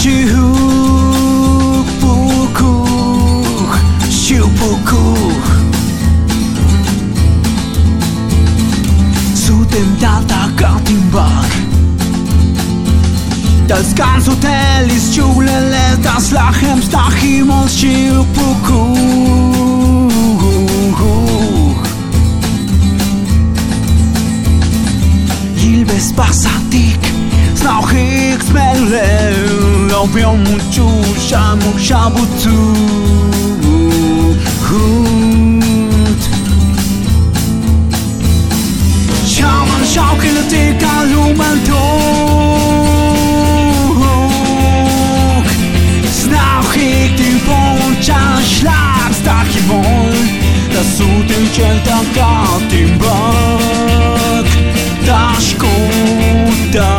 Щупукух, щупукух Zu dem Delta Gartenberg Das ganze Hotel ist Julele, das Lachem Stachimol Щupukuk Il bespasatik. צלוחי צמלם, לא ביום מוצ'ו שם Gut. Schau mal, schau, keine Tika, Lumen, Tog. Snauch ich den Wunsch, ein Schlafs, da gewohnt, dass du den Schelter gab, den Bock. Taschkutter.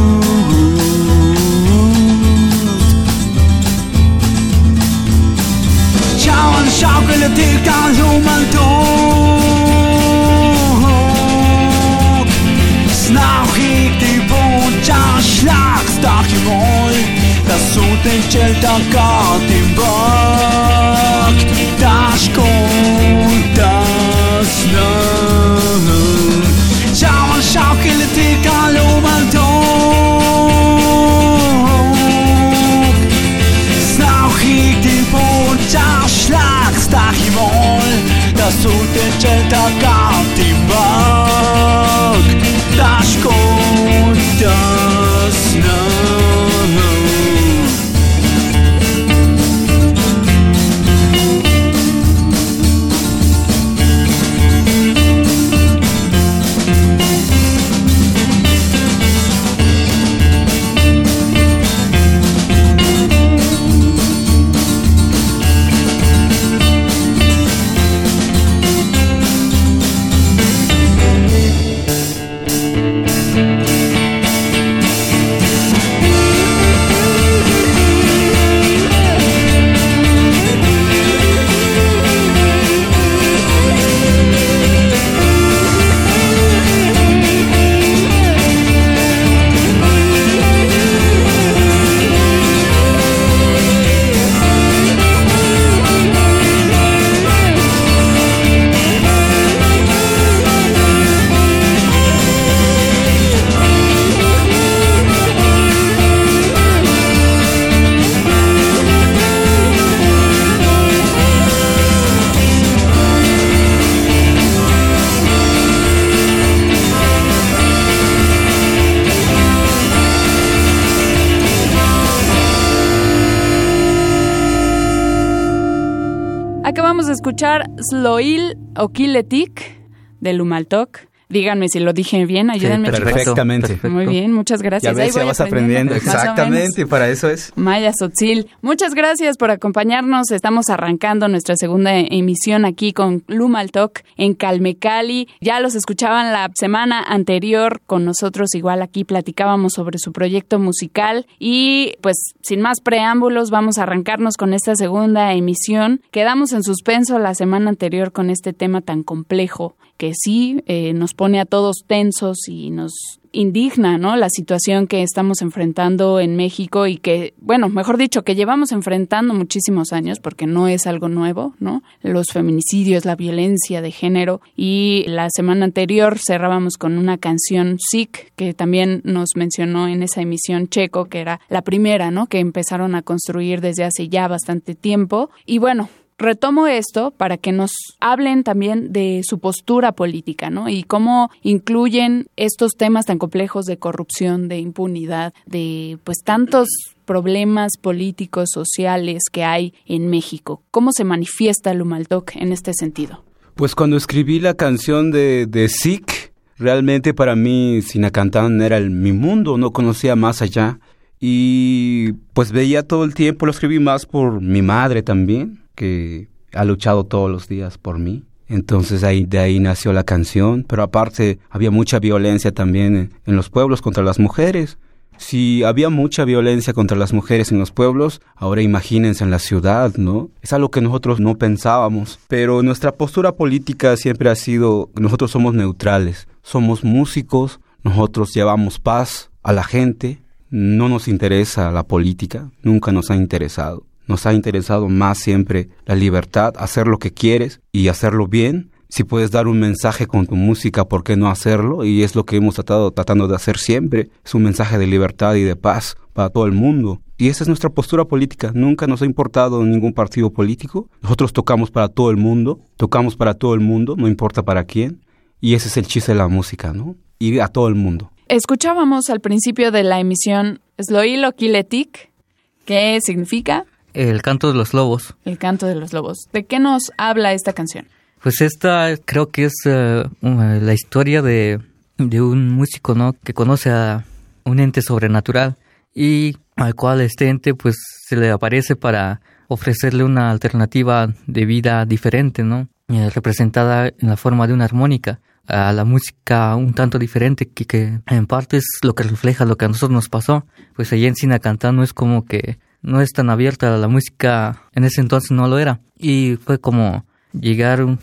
te-ai cel de-a escuchar Sloil Okiletik de Lumaltok Díganme si lo dije bien, ayúdenme. perfectamente. Muy bien, muchas gracias. Ya ves, ya vas aprendiendo. Exactamente, para eso es. Maya Sotzil, muchas gracias por acompañarnos. Estamos arrancando nuestra segunda emisión aquí con Lumal Talk en Calmecali. Ya los escuchaban la semana anterior con nosotros, igual aquí platicábamos sobre su proyecto musical y pues sin más preámbulos vamos a arrancarnos con esta segunda emisión. Quedamos en suspenso la semana anterior con este tema tan complejo que sí eh, nos pone a todos tensos y nos indigna, ¿no? La situación que estamos enfrentando en México y que, bueno, mejor dicho, que llevamos enfrentando muchísimos años porque no es algo nuevo, ¿no? Los feminicidios, la violencia de género y la semana anterior cerrábamos con una canción Sick que también nos mencionó en esa emisión Checo, que era la primera, ¿no? Que empezaron a construir desde hace ya bastante tiempo y bueno, Retomo esto para que nos hablen también de su postura política, ¿no? Y cómo incluyen estos temas tan complejos de corrupción, de impunidad, de pues tantos problemas políticos, sociales que hay en México. ¿Cómo se manifiesta Lumaltoc en este sentido? Pues cuando escribí la canción de, de Sick, realmente para mí Sinacantán era el, mi mundo, no conocía más allá. Y pues veía todo el tiempo, lo escribí más por mi madre también que ha luchado todos los días por mí. Entonces ahí, de ahí nació la canción, pero aparte había mucha violencia también en, los pueblos contra las mujeres. Si había mucha violencia contra las mujeres en los pueblos, ahora imagínense en la ciudad, ¿no? Es algo que nosotros no pensábamos, pero nuestra postura política siempre ha sido, nosotros somos neutrales, somos músicos, nosotros llevamos paz a la gente, no nos interesa la política, nunca nos ha interesado. Nos ha interesado más siempre la libertad, hacer lo que quieres y hacerlo bien. Si puedes dar un mensaje con tu música, ¿por qué no hacerlo? Y es lo que hemos tratado tratando de hacer siempre. Es un mensaje de libertad y de paz para todo el mundo. Y esa es nuestra postura política. Nunca nos ha importado ningún partido político. Nosotros tocamos para todo el mundo, tocamos para todo el mundo, no importa para quién. Y ese es el chiste de la música, ¿no? Ir a todo el mundo. Escuchábamos al principio de la emisión Sloilo Kiletik, ¿qué significa el canto de los lobos. El canto de los lobos. ¿De qué nos habla esta canción? Pues esta creo que es eh, la historia de, de, un músico, ¿no? Que conoce a un ente sobrenatural y al cual este ente pues se le aparece para ofrecerle una alternativa de vida diferente, ¿no? Eh, representada en la forma de una armónica a la música un tanto diferente que, que en parte es lo que refleja lo que a nosotros nos pasó. Pues allí en Sinacantán no es como que no es tan abierta la música, en ese entonces no lo era. Y fue como llegar a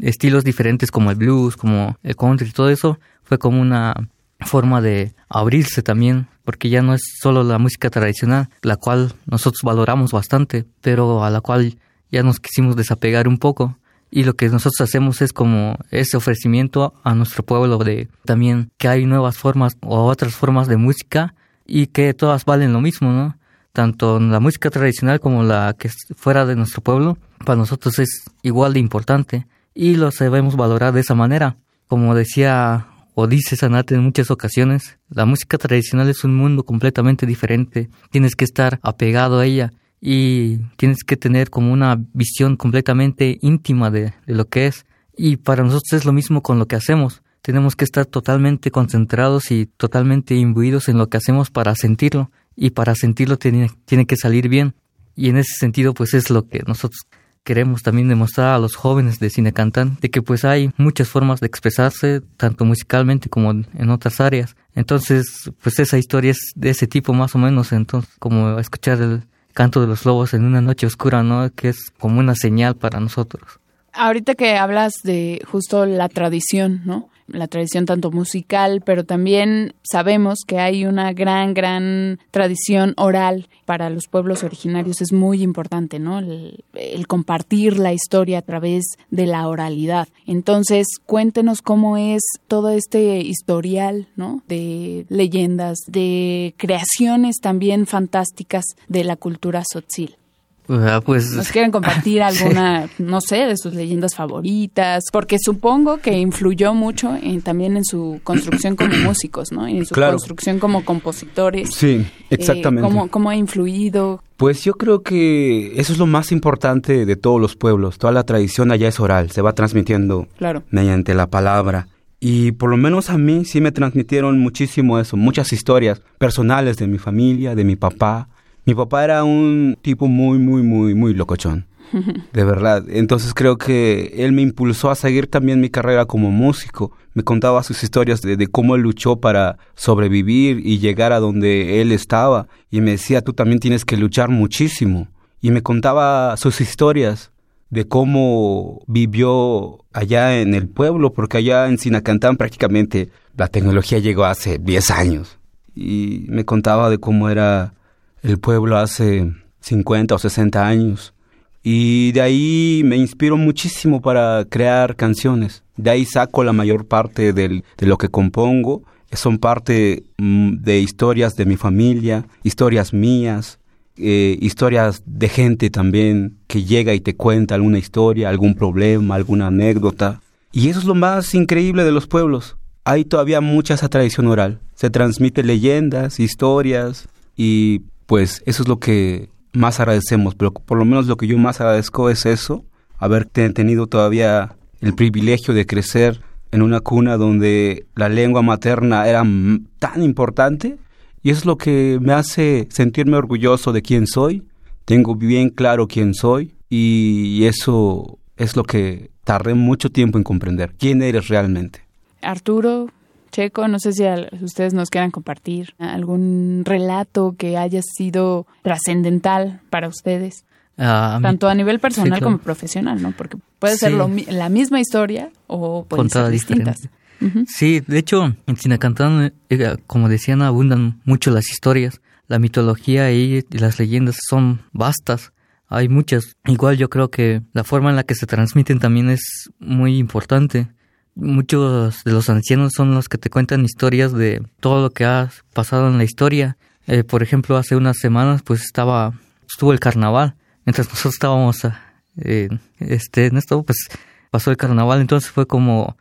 estilos diferentes como el blues, como el country, todo eso fue como una forma de abrirse también, porque ya no es solo la música tradicional, la cual nosotros valoramos bastante, pero a la cual ya nos quisimos desapegar un poco. Y lo que nosotros hacemos es como ese ofrecimiento a nuestro pueblo de también que hay nuevas formas o otras formas de música y que todas valen lo mismo, ¿no? Tanto la música tradicional como la que fuera de nuestro pueblo, para nosotros es igual de importante y lo sabemos valorar de esa manera. Como decía o dice Sanate en muchas ocasiones, la música tradicional es un mundo completamente diferente, tienes que estar apegado a ella y tienes que tener como una visión completamente íntima de, de lo que es. Y para nosotros es lo mismo con lo que hacemos. Tenemos que estar totalmente concentrados y totalmente imbuidos en lo que hacemos para sentirlo y para sentirlo tiene, tiene que salir bien. Y en ese sentido, pues es lo que nosotros queremos también demostrar a los jóvenes de cine cantan de que pues hay muchas formas de expresarse, tanto musicalmente como en otras áreas. Entonces, pues esa historia es de ese tipo más o menos, entonces como escuchar el canto de los lobos en una noche oscura, ¿no? Que es como una señal para nosotros. Ahorita que hablas de justo la tradición, ¿no? La tradición tanto musical, pero también sabemos que hay una gran, gran tradición oral para los pueblos originarios. Es muy importante, ¿no? El, compartir la historia a través de la oralidad. Entonces, cuéntenos cómo es todo este historial, ¿no? De leyendas, de creaciones también fantásticas de la cultura sotzil. Ah, pues nos quieren compartir alguna, no sé, de sus leyendas favoritas, porque supongo que influyó mucho en, también en su construcción como músicos, ¿no? En su construcción como compositores. Sí, exactamente. ¿cómo, ¿Cómo ha influido? Pues yo creo que eso es lo más importante de todos los pueblos. Toda la tradición allá es oral, se va transmitiendo claro. mediante la palabra. Y por lo menos a mí sí me transmitieron muchísimo eso, muchas historias personales de mi familia, de mi papá. Mi papá era un tipo muy, muy, muy, muy locochón. De verdad. Entonces creo que él me impulsó a seguir también mi carrera como músico. Me contaba sus historias de, de, cómo él luchó para sobrevivir y llegar a donde él estaba. Y me decía, tú también tienes que luchar muchísimo. Y me contaba sus historias de cómo vivió allá en el pueblo, porque allá en Sinacantán prácticamente la tecnología llegó hace 10 años. Y me contaba de cómo era el pueblo hace 50 o 60 años. Y de ahí me inspiro muchísimo para crear canciones. De ahí saco la mayor parte de lo que compongo. Son parte mm, de historias de mi familia, historias mías, eh, historias de gente también que llega y te cuenta alguna historia, algún problema, alguna anécdota. Y eso es lo más increíble de los pueblos. Hay todavía mucha esa tradición oral. Se transmite leyendas, historias y pues eso es lo que más agradecemos. Pero por lo menos lo que yo más agradezco es eso, haber tenido todavía el privilegio de crecer en una cuna donde la lengua materna era tan importante y es lo que me hace sentirme orgulloso de quién soy. Tengo bien claro quién soy y eso es lo que tardé mucho tiempo en comprender. ¿Quién eres realmente? Arturo, Checo, no sé si ustedes nos quieran compartir algún relato que haya sido trascendental para ustedes. Ah, tanto a nivel personal como profesional, ¿no? Porque puede ser la misma historia o pueden ser distintas. Sí, de hecho, en Sinacantán, eh, como decían, abundan mucho las historias. La mitología y las leyendas son vastas. Hay muchas. Igual yo creo que la forma en la que se transmiten también es muy importante. Muchos de los ancianos son los que te cuentan historias de todo lo que ha pasado en la historia. Eh, por ejemplo, hace unas semanas pues estaba estuvo el carnaval. Mientras nosotros estábamos eh, este, en esto, pues pasó el carnaval. Entonces fue como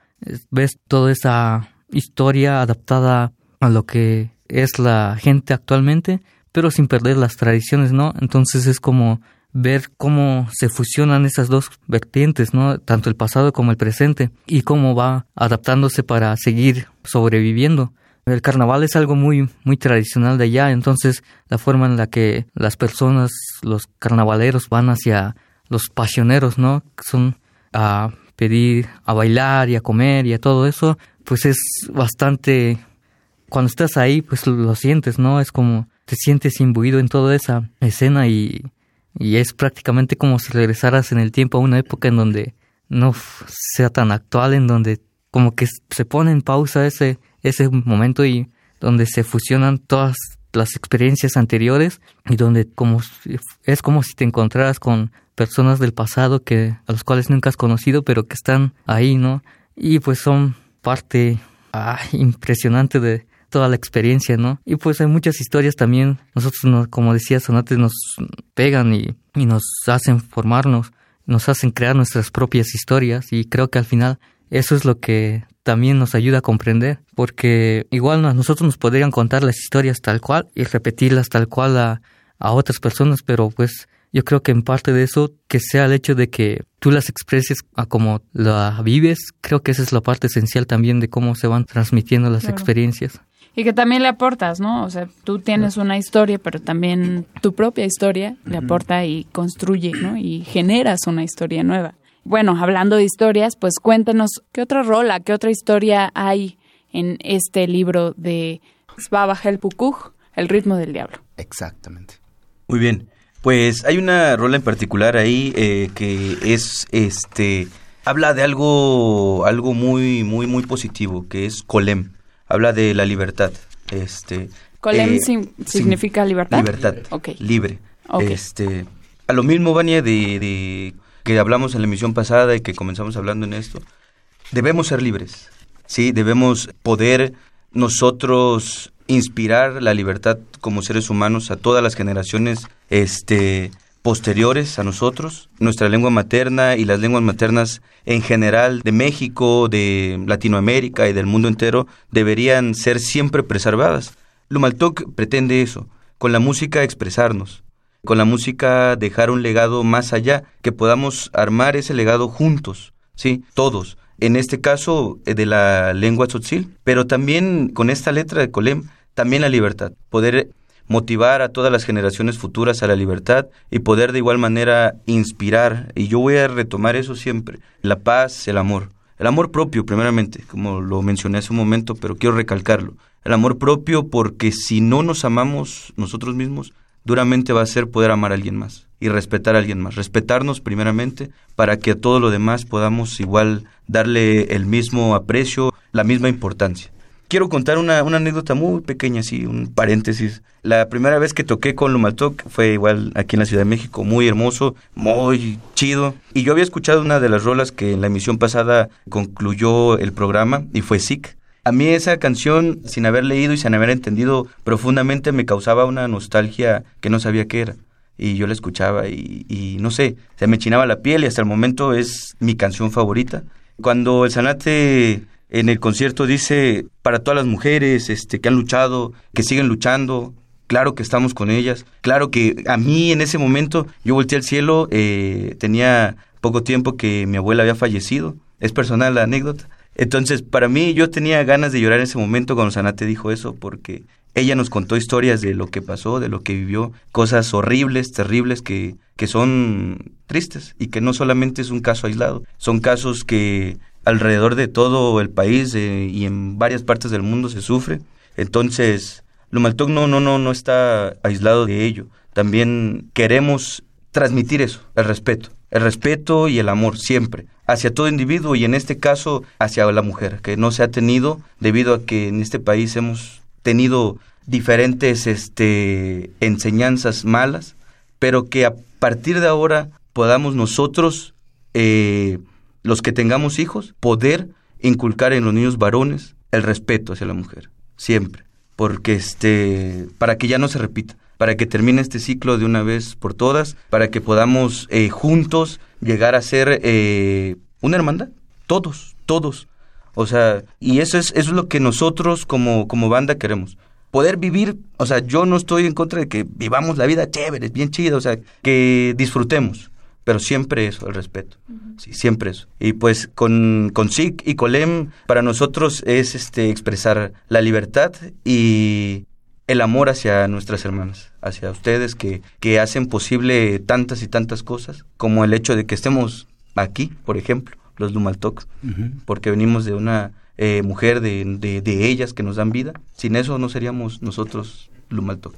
ves toda esa historia adaptada a lo que es la gente actualmente, pero sin perder las tradiciones, ¿no? Entonces es como ver cómo se fusionan esas dos vertientes, ¿no? Tanto el pasado como el presente y cómo va adaptándose para seguir sobreviviendo. El carnaval es algo muy muy tradicional de allá, entonces la forma en la que las personas, los carnavaleros van hacia los pasioneros, ¿no? Son a pedir a bailar y a comer y a todo eso, pues es bastante... Cuando estás ahí, pues lo sientes, ¿no? Es como te sientes imbuido en toda esa escena y, y es prácticamente como si regresaras en el tiempo a una época en donde no sea tan actual, en donde como que se pone en pausa ese, ese momento y donde se fusionan todas las experiencias anteriores y donde como es como si te encontraras con personas del pasado que a los cuales nunca has conocido pero que están ahí no y pues son parte ah, impresionante de toda la experiencia no y pues hay muchas historias también. Nosotros como decías antes nos pegan y, y nos hacen formarnos nos hacen crear nuestras propias historias. Y creo que al final eso es lo que también nos ayuda a comprender, porque igual a nosotros nos podrían contar las historias tal cual y repetirlas tal cual a, a otras personas, pero pues yo creo que en parte de eso, que sea el hecho de que tú las expreses a como la vives, creo que esa es la parte esencial también de cómo se van transmitiendo las experiencias. Y que también le aportas, ¿no? O sea, tú tienes una historia, pero también tu propia historia le aporta y construye, ¿no? Y generas una historia nueva. Bueno, hablando de historias, pues cuéntanos qué otra rola, qué otra historia hay en este libro de Svava Helpukuj, El ritmo del diablo. Exactamente. Muy bien. Pues hay una rola en particular ahí eh, que es este habla de algo algo muy muy muy positivo que es Colem. Habla de la libertad. Este Colem eh, significa libertad. Libertad. Libre. Este a lo mismo Vania de que hablamos en la emisión pasada y que comenzamos hablando en esto, debemos ser libres, ¿sí? Debemos poder nosotros inspirar la libertad como seres humanos a todas las generaciones este, posteriores a nosotros, nuestra lengua materna y las lenguas maternas en general de México, de Latinoamérica y del mundo entero deberían ser siempre preservadas. Lumaltoc pretende eso, con la música expresarnos, con la música dejar un legado más allá, que podamos armar ese legado juntos, ¿sí? Todos. En este caso, eh, de la lengua tzotzil, pero también con esta letra de Colem, también la libertad, poder motivar a todas las generaciones futuras a la libertad y poder de igual manera inspirar, y yo voy a retomar eso siempre, la paz, el amor. El amor propio, primeramente, como lo mencioné hace un momento, pero quiero recalcarlo. El amor propio porque si no nos amamos nosotros mismos, duramente va a ser poder amar a alguien más y respetar a alguien más. Respetarnos primeramente para que a todo lo demás podamos igual darle el mismo aprecio, la misma importancia quiero contar una, anécdota muy pequeña, así, un paréntesis. La primera vez que toqué con Lumaltoc fue igual aquí en la Ciudad de México, muy hermoso, muy chido. Y yo había escuchado una de las rolas que en la emisión pasada concluyó el programa y fue Sick. A mí esa canción, sin haber leído y sin haber entendido profundamente, me causaba una nostalgia que no sabía qué era. Y yo la escuchaba y, y no sé, se me chinaba la piel y hasta el momento es mi canción favorita. Cuando el Sanate en el concierto dice para todas las mujeres este, que han luchado, que siguen luchando, claro que estamos con ellas, claro que a mí en ese momento yo volteé al cielo, eh, tenía poco tiempo que mi abuela había fallecido, es personal la anécdota. Entonces, para mí yo tenía ganas de llorar en ese momento cuando Sanate dijo eso, porque ella nos contó historias de lo que pasó, de lo que vivió, cosas horribles, terribles, que, que son tristes y que no solamente es un caso aislado, son casos que alrededor de todo el país eh, y en varias partes del mundo se sufre. Entonces, Lumaltoc no, no, no, no está aislado de ello. También queremos transmitir eso, el respeto, el respeto y el amor siempre hacia todo individuo y en este caso hacia la mujer, que no se ha tenido debido a que en este país hemos tenido diferentes este, enseñanzas malas, pero que a partir de ahora podamos nosotros eh, los que tengamos hijos, poder inculcar en los niños varones el respeto hacia la mujer, siempre, porque este, para que ya no se repita, para que termine este ciclo de una vez por todas, para que podamos eh, juntos llegar a ser eh, una hermandad, todos, todos. O sea, y eso es, eso es lo que nosotros como, como banda queremos. Poder vivir, o sea, yo no estoy en contra de que vivamos la vida chévere, bien chida, o sea, que disfrutemos, pero siempre eso, el respeto. Sí, siempre eso. Y pues con, con SIC y Colem, para nosotros es este expresar la libertad y el amor hacia nuestras hermanas, hacia ustedes que, que hacen posible tantas y tantas cosas, como el hecho de que estemos aquí, por ejemplo, los Lumaltocs, porque venimos de una eh, mujer de, de, de, ellas que nos dan vida. Sin eso no seríamos nosotros Lumaltoc.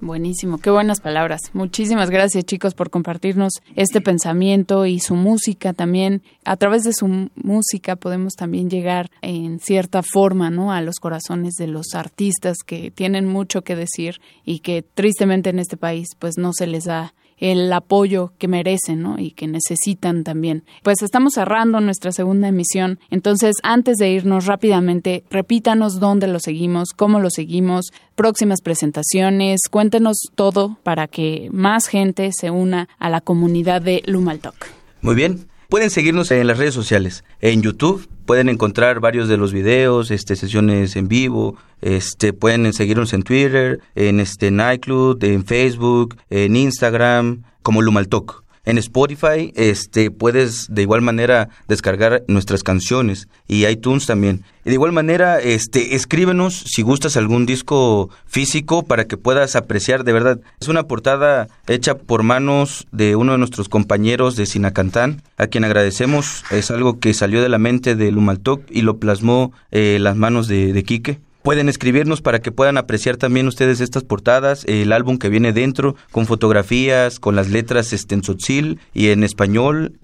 Buenísimo, qué buenas palabras. Muchísimas gracias chicos por compartirnos este pensamiento y su música también. A través de su música podemos también llegar en cierta forma, ¿no? A los corazones de los artistas que tienen mucho que decir y que tristemente en este país pues no se les da el apoyo que merecen ¿no? y que necesitan también. Pues estamos cerrando nuestra segunda emisión, entonces antes de irnos rápidamente, repítanos dónde lo seguimos, cómo lo seguimos, próximas presentaciones, cuéntenos todo para que más gente se una a la comunidad de Lumaltok. Muy bien, Pueden seguirnos en las redes sociales. En YouTube pueden encontrar varios de los videos, este, sesiones en vivo. Este, pueden seguirnos en Twitter, en este Nightclub, en Facebook, en Instagram, como Lumaltok. En Spotify este, puedes de igual manera descargar nuestras canciones y iTunes también. De igual manera, este, escríbenos si gustas algún disco físico para que puedas apreciar de verdad. Es una portada hecha por manos de uno de nuestros compañeros de Sinacantán, a quien agradecemos. Es algo que salió de la mente de Lumaltok y lo plasmó eh, las manos de, de Quique. Pueden escribirnos para que puedan apreciar también ustedes estas portadas, el álbum que viene dentro, con fotografías, con las letras este, en tzotzil y en español.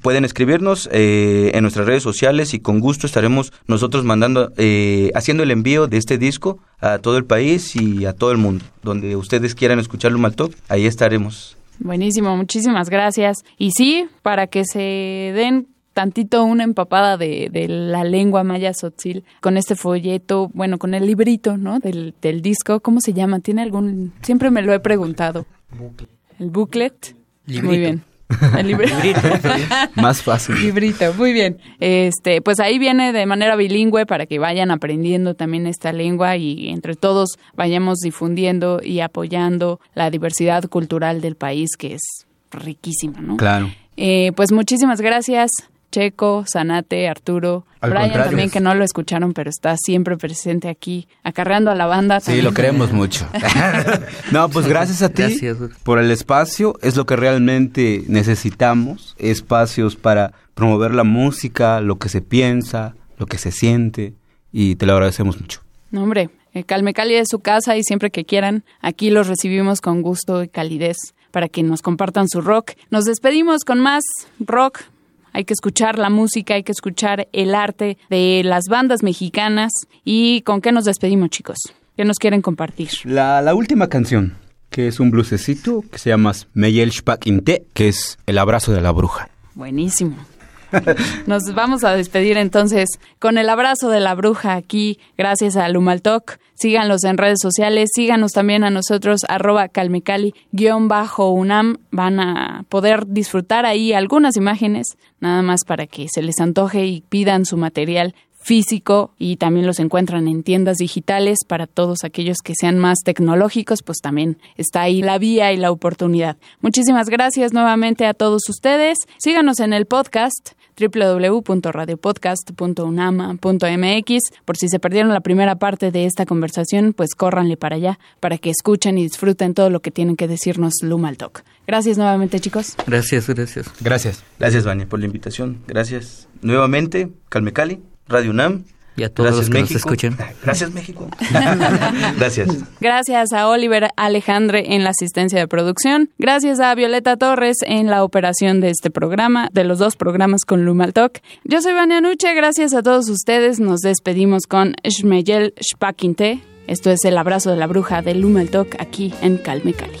Pueden escribirnos eh, en nuestras redes sociales y con gusto estaremos nosotros mandando, eh, haciendo el envío de este disco a todo el país y a todo el mundo. Donde ustedes quieran escucharlo mal top, ahí estaremos. Buenísimo, muchísimas gracias. Y sí, para que se den tantito una empapada de, de la lengua maya sotzil con este folleto, bueno, con el librito, ¿no? Del, del disco, ¿cómo se llama? ¿Tiene algún...? Siempre me lo he preguntado. el booklet. Librito. Muy bien. El librito. Más fácil. Librito, muy bien. Este, pues ahí viene de manera bilingüe para que vayan aprendiendo también esta lengua y entre todos vayamos difundiendo y apoyando la diversidad cultural del país que es riquísima, ¿no? Claro. Eh, pues muchísimas gracias. Checo, Sanate, Arturo, Al Brian contrario. también que no lo escucharon, pero está siempre presente aquí, acarreando a la banda. Sí, también. lo queremos mucho. no, pues gracias a ti Gracias. por el espacio. Es lo que realmente necesitamos. Espacios para promover la música, lo que se piensa, lo que se siente. Y te lo agradecemos mucho. No, hombre, eh, Calme Cali es su casa y siempre que quieran, aquí los recibimos con gusto y calidez para que nos compartan su rock. Nos despedimos con más rock. Hay que escuchar la música, hay que escuchar el arte de las bandas mexicanas. ¿Y con qué nos despedimos, chicos? ¿Qué nos quieren compartir? La, la última canción, que es un blusecito que se llama Meyel Spakinte, que es El abrazo de la bruja. Buenísimo. Nos vamos a despedir entonces con el abrazo de la bruja aquí, gracias a Lumaltok. Síganlos en redes sociales, síganos también a nosotros, arroba calmecali, guion bajo UNAM. Van a poder disfrutar ahí algunas imágenes, nada más para que se les antoje y pidan su material físico y también los encuentran en tiendas digitales para todos aquellos que sean más tecnológicos, pues también está ahí la vía y la oportunidad. Muchísimas gracias nuevamente a todos ustedes. Síganos en el podcast www.radiopodcast.unama.mx. Por si se perdieron la primera parte de esta conversación, pues córranle para allá para que escuchen y disfruten todo lo que tienen que decirnos Lumaltok. Gracias nuevamente, chicos. Gracias, gracias. Gracias. Gracias, Vania, por la invitación. Gracias nuevamente, Calme Cali, Radio UNAM. Y a todos Gracias, los que nos México. escuchen. Gracias, México. Gracias. Gracias a Oliver Alejandre en la asistencia de producción. Gracias a Violeta Torres en la operación de este programa, de los dos programas con Lumaltok. Yo soy Vania Nuche. Gracias a todos ustedes. Nos despedimos con Shmeyel Spakinte. Esto es el abrazo de la bruja de Lumaltok aquí en Calme Cali.